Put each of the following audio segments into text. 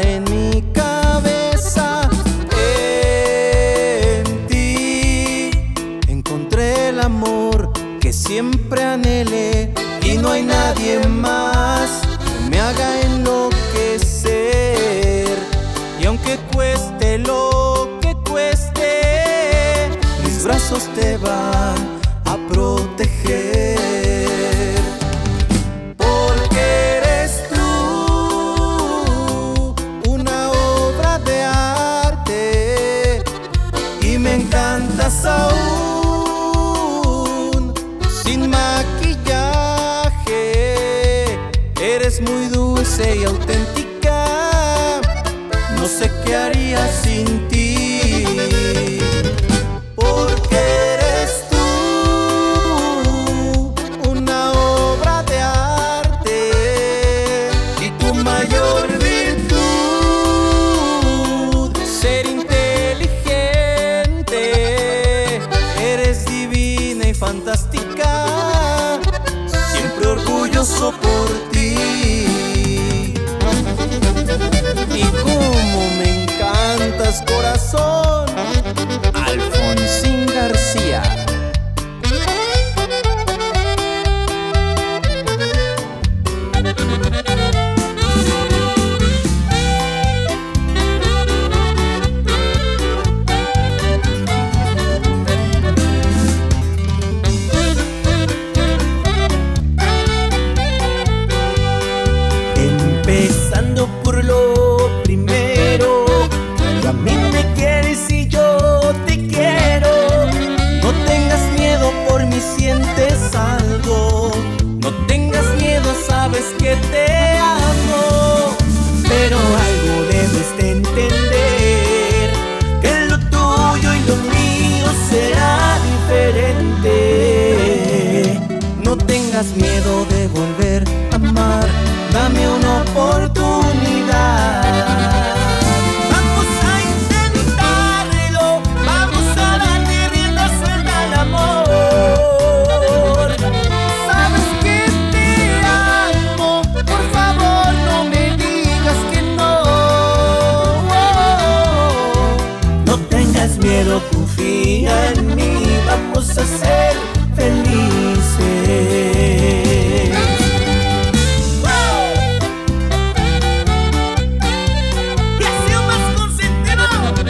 en mi cabeza. En ti encontré el amor que siempre anhelé y no hay nadie más que me haga enloquecer. Y aunque cueste lo que cueste, mis brazos te van eres muy dulce y auténtica. No sé qué haría sin ti. Porque eres tú una obra de arte y tu mayor virtud ser inteligente. Eres divina y fantástica. Siempre orgulloso por ti. nuestros corazones.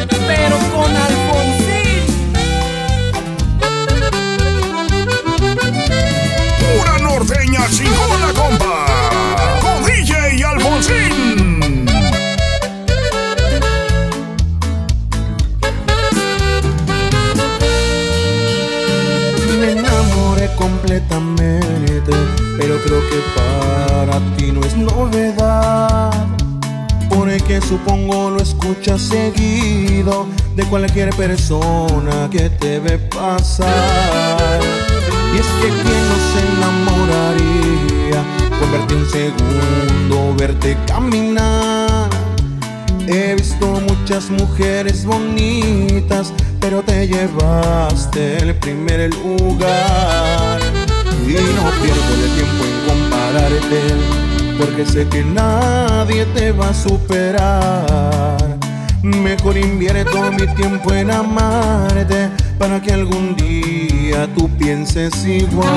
Pepe. Cualquier persona que te ve pasar. Y es que quien no se enamoraría con verte un segundo, verte caminar. He visto muchas mujeres bonitas, pero te llevaste el primer lugar. Y no pierdo el tiempo en compararte, porque sé que nadie te va a superar. Mejor invierto mi tiempo en amarte para que algún día tú pienses igual.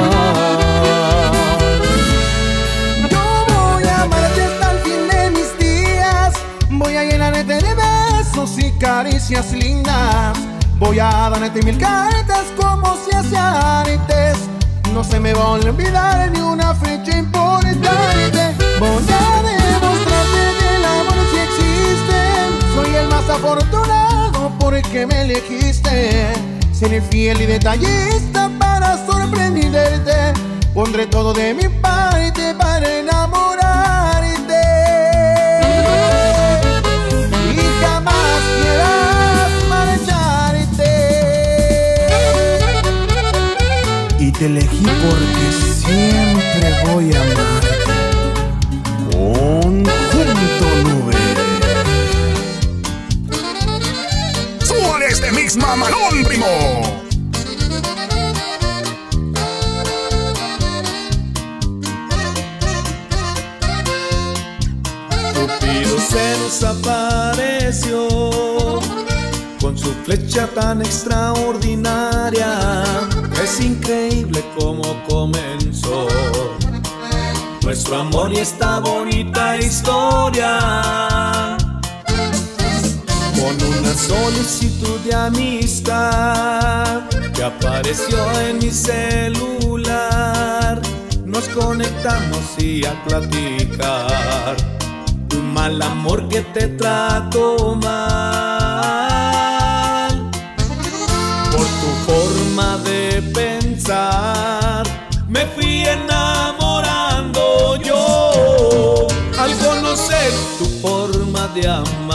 Yo voy a amarte hasta el fin de mis días. Voy a llenarte de besos y caricias lindas. Voy a darte mil cartas como si hace antes. No se me va a olvidar ni una fecha importante. Voy a desafortunado porque me elegiste. Seré fiel y detallista para sorprenderte. Pondré todo de mi parte para enamorarte. Y jamás quieras marcharte. Y te elegí porque siempre voy a amar. Primo! Cupido se nos apareció con su flecha tan extraordinaria. Es increíble cómo comenzó nuestro amor y esta bonita historia. Una solicitud de amistad que apareció en mi celular, nos conectamos y a platicar. Un mal amor que te trato mal por tu forma de pensar. Me fui enamorando yo al conocer tu forma de amar.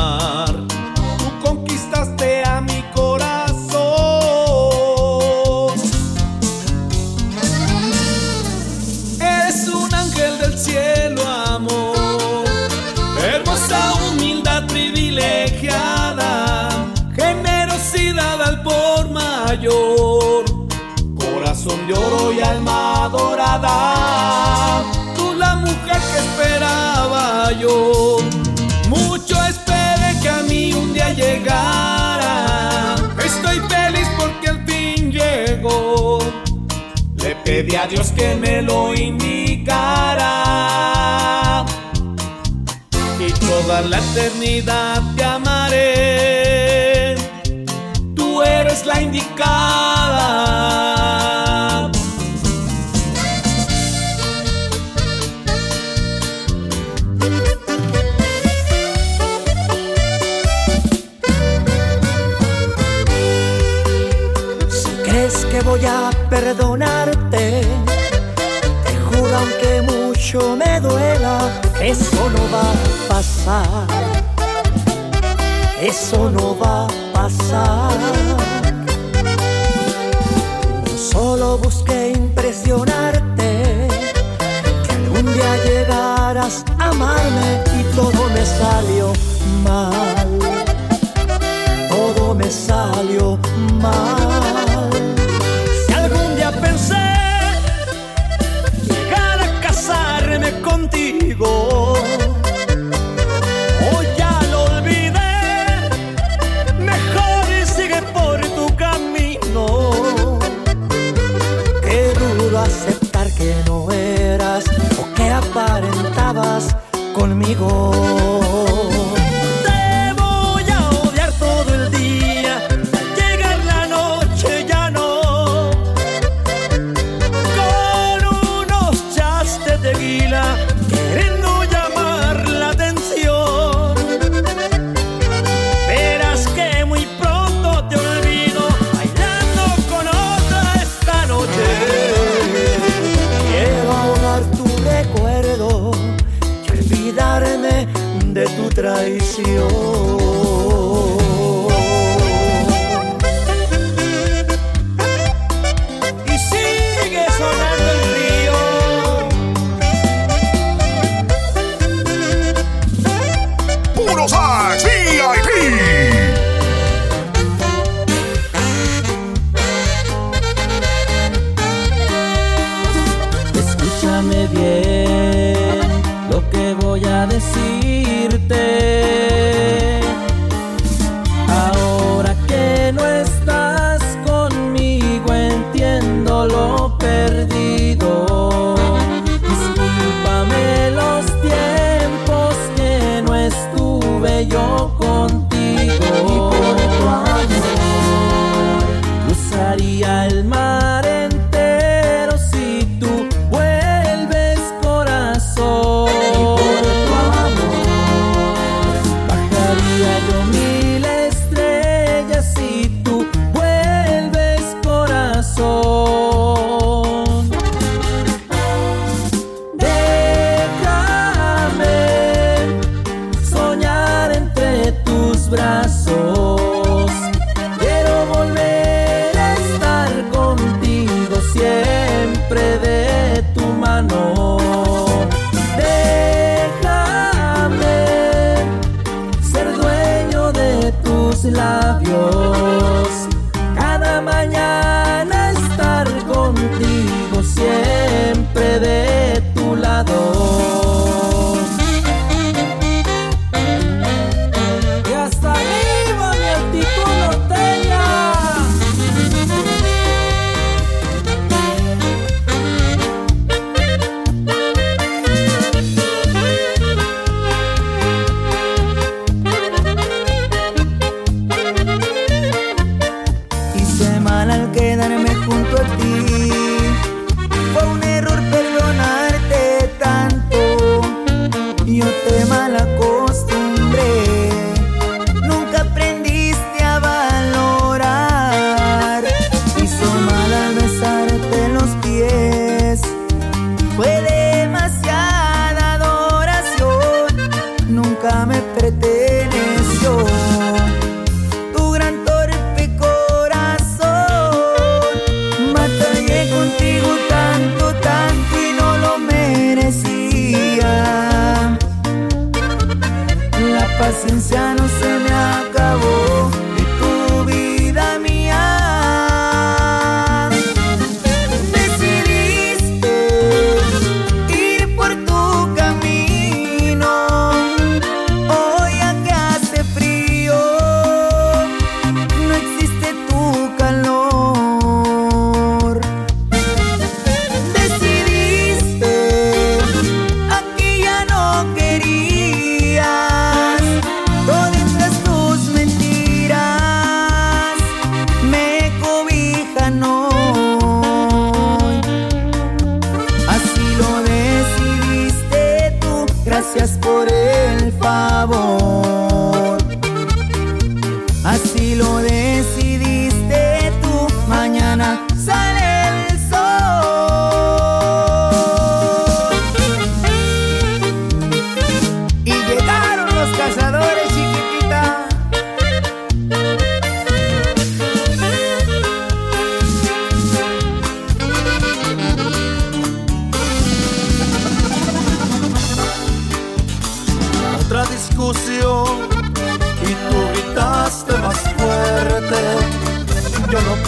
Alma dorada. Tú la mujer que esperaba yo. Mucho esperé que a mí un día llegara. Estoy feliz porque al fin llegó. Le pedí a Dios que me lo indicara. Y toda la eternidad te amaré. Tú eres la indicada. Voy a perdonarte, te juro aunque mucho me duela, eso no va a pasar. Eso no va a pasar. No solo busqué impresionarte, que algún día llegaras a amarme y todo me salió mal todo me salió mal. braços. por el favor. Así lo de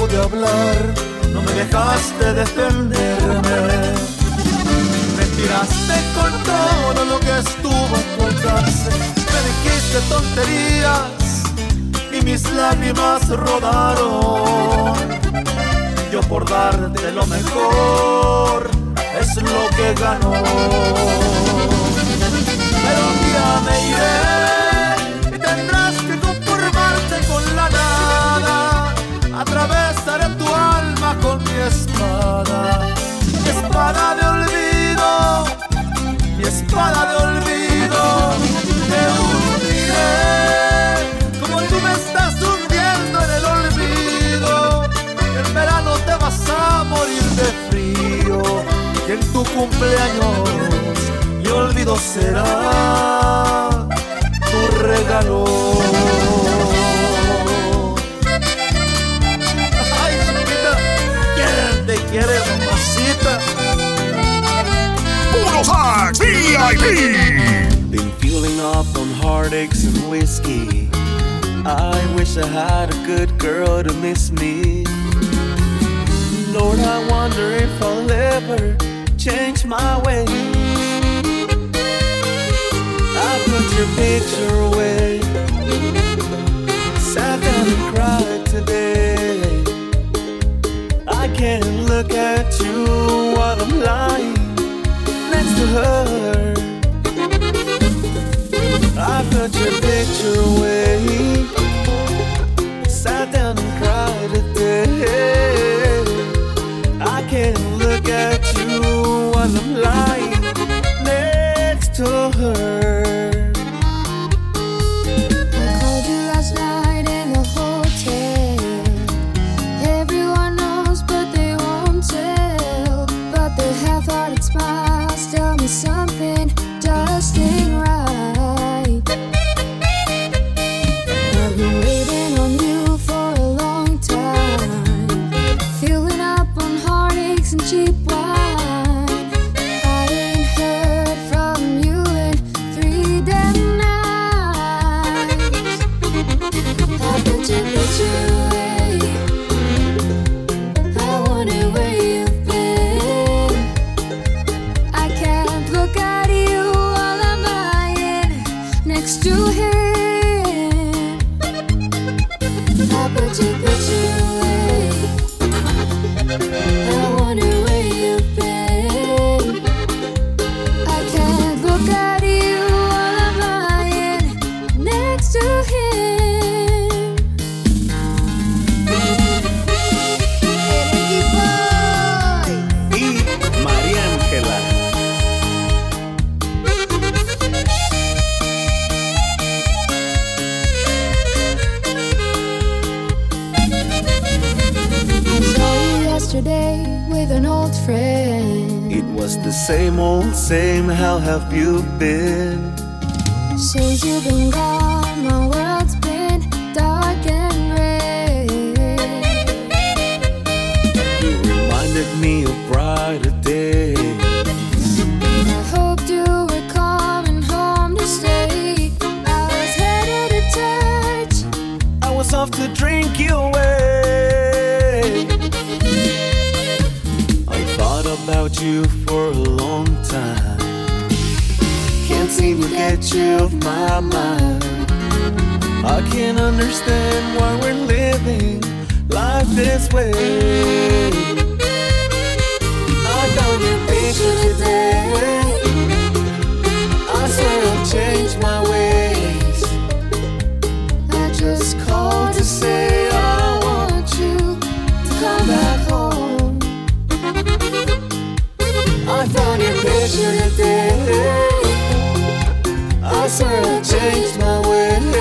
hablar, no me dejaste defenderme. Me tiraste con todo lo que estuvo a tu me dijiste tonterías y mis lágrimas rodaron. Yo por darte lo mejor es lo que ganó. Pero un día me iré y tendrás que conformarte con la nada a través espada de olvido. Te hundiré como tú me estás hundiendo en el olvido. En verano te vas a morir de frío y en tu cumpleaños mi olvido será tu regalo. Been feeling off on heartaches and whiskey. I wish I had a good girl to miss me. Lord, I wonder if I'll ever change my way. I put your picture away. Sat down and cried today. I can't look at you while I'm lying to her. that you with an old friend. It was the same old, same. How have you been? Since you've been gone, my world. You for a long time. Can't seem to get you off my mind. I can't understand why we're living life this way. I found your picture today. I swear I've changed my ways. Your picture today. I swear I changed my ways.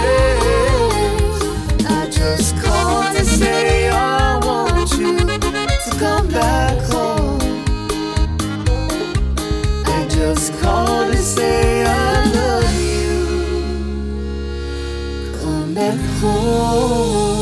I just called To say I want you to come back home. I just called to say I love you. Come back home.